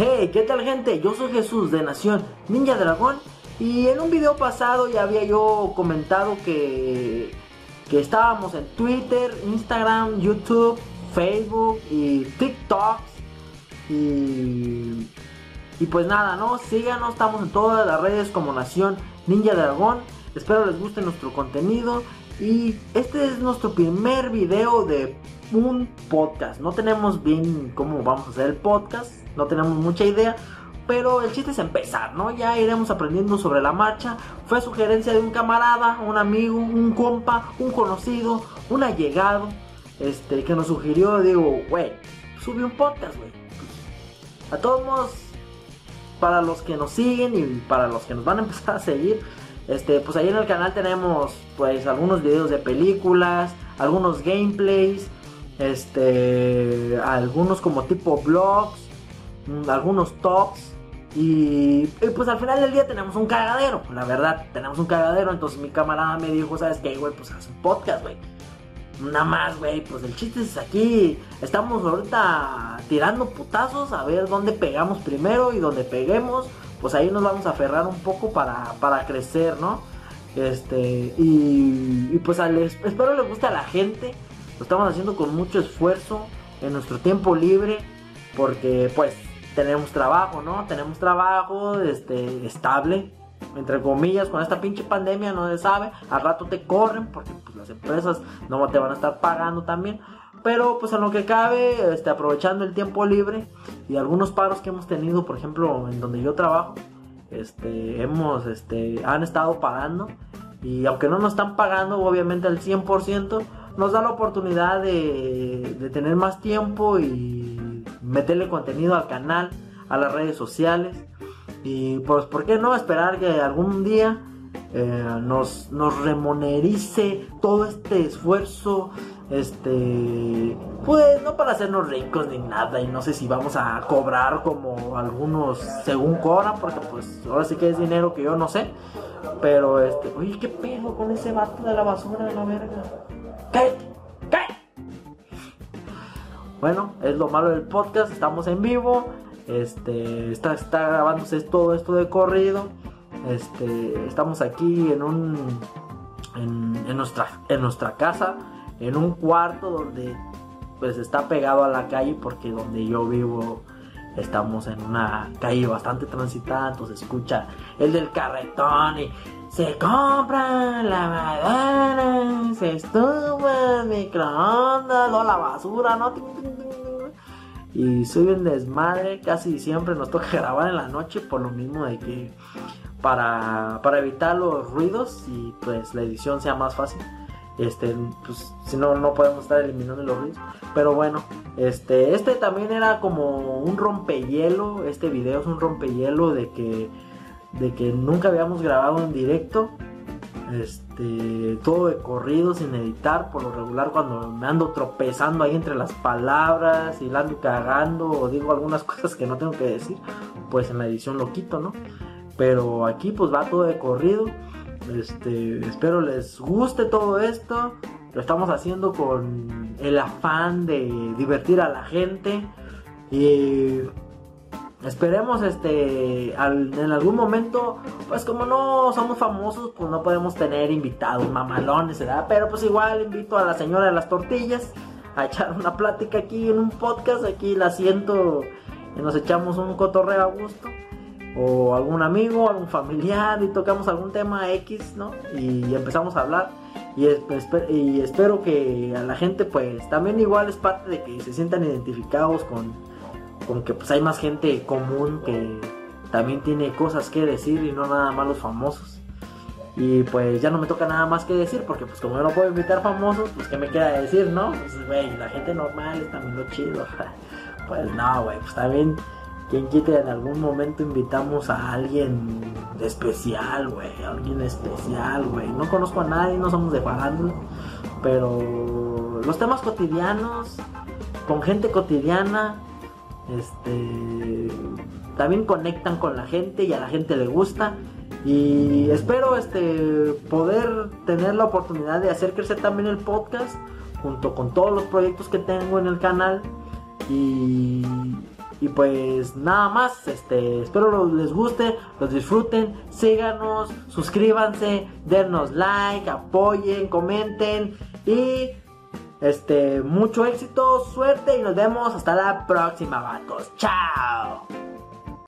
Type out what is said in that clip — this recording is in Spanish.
Hey, ¿qué tal gente? Yo soy Jesús de Nación Ninja Dragón y en un video pasado ya había yo comentado que, que estábamos en Twitter, Instagram, YouTube, Facebook y TikTok y, y pues nada, ¿no? Síganos, estamos en todas las redes como Nación Ninja Dragón. Espero les guste nuestro contenido y este es nuestro primer video de un podcast. No tenemos bien cómo vamos a hacer el podcast, no tenemos mucha idea, pero el chiste es empezar, ¿no? Ya iremos aprendiendo sobre la marcha. Fue sugerencia de un camarada, un amigo, un compa, un conocido, un allegado, este, que nos sugirió, digo, güey, sube un podcast, güey. A todos para los que nos siguen y para los que nos van a empezar a seguir, este, pues ahí en el canal tenemos pues algunos videos de películas, algunos gameplays, este, algunos como tipo vlogs, mm, algunos tops y, pues al final del día tenemos un cagadero, la verdad, tenemos un cagadero, entonces mi camarada me dijo, ¿sabes qué, güey? Pues haz un podcast, güey. Nada más, güey, pues el chiste es aquí, estamos ahorita tirando putazos a ver dónde pegamos primero y dónde peguemos pues ahí nos vamos a aferrar un poco para, para crecer, ¿no? Este, y, y pues espero les guste a la gente. Lo estamos haciendo con mucho esfuerzo en nuestro tiempo libre, porque pues tenemos trabajo, ¿no? Tenemos trabajo este, estable, entre comillas, con esta pinche pandemia no se sabe. Al rato te corren porque pues, las empresas no te van a estar pagando también. Pero pues en lo que cabe, este, aprovechando el tiempo libre y algunos paros que hemos tenido, por ejemplo, en donde yo trabajo, este, hemos, este, han estado pagando y aunque no nos están pagando obviamente al 100%, nos da la oportunidad de, de tener más tiempo y meterle contenido al canal, a las redes sociales y pues, ¿por qué no esperar que algún día eh, nos, nos remunerice todo este esfuerzo, este, pues no para hacernos ricos ni nada, y no sé si vamos a cobrar como algunos según cobran, porque pues ahora sí que es dinero que yo no sé, pero este, oye, ¿qué pedo con ese vato de la basura de la verga? Bueno, es lo malo del podcast, estamos en vivo, este, está, está grabándose todo esto de corrido. Este, estamos aquí en un en, nuestra en nuestra casa, en un cuarto donde pues está pegado a la calle porque donde yo vivo estamos en una calle bastante transitada, entonces escucha el del carretón y se compra la madera, se estufa, microondas, o la basura, ¿no? Y soy un desmadre, casi siempre nos toca grabar en la noche por lo mismo de que para, para evitar los ruidos y pues la edición sea más fácil. Este, pues si no, no podemos estar eliminando los ruidos. Pero bueno, este, este también era como un rompehielo. Este video es un rompehielo de que, de que nunca habíamos grabado en directo. Este, todo de corrido sin editar. Por lo regular, cuando me ando tropezando ahí entre las palabras y la ando cagando o digo algunas cosas que no tengo que decir, pues en la edición lo quito, ¿no? Pero aquí pues va todo de corrido. Este, espero les guste todo esto. Lo estamos haciendo con el afán de divertir a la gente. Y esperemos este en algún momento pues como no somos famosos pues no podemos tener invitados mamalones ¿verdad? pero pues igual invito a la señora de las tortillas a echar una plática aquí en un podcast aquí la siento y nos echamos un cotorreo a gusto o algún amigo, algún familiar y tocamos algún tema X, ¿no? Y empezamos a hablar y, y espero que a la gente pues también igual es parte de que se sientan identificados con, con que pues hay más gente común que también tiene cosas que decir y no nada más los famosos. Y pues ya no me toca nada más que decir, porque pues como yo no puedo invitar famosos, pues qué me queda decir, ¿no? Pues güey, la gente normal es también lo chido. pues no, güey, pues también quien quite en algún momento invitamos a alguien especial, güey, alguien especial, güey. No conozco a nadie, no somos de farándula, pero los temas cotidianos, con gente cotidiana, este, también conectan con la gente y a la gente le gusta. Y espero este poder tener la oportunidad de hacer crecer también el podcast junto con todos los proyectos que tengo en el canal y Y pues nada más, este, espero les guste, los disfruten, síganos, suscríbanse, denos like, apoyen, comenten y este, mucho éxito, suerte y nos vemos hasta la próxima, vatos. Chao.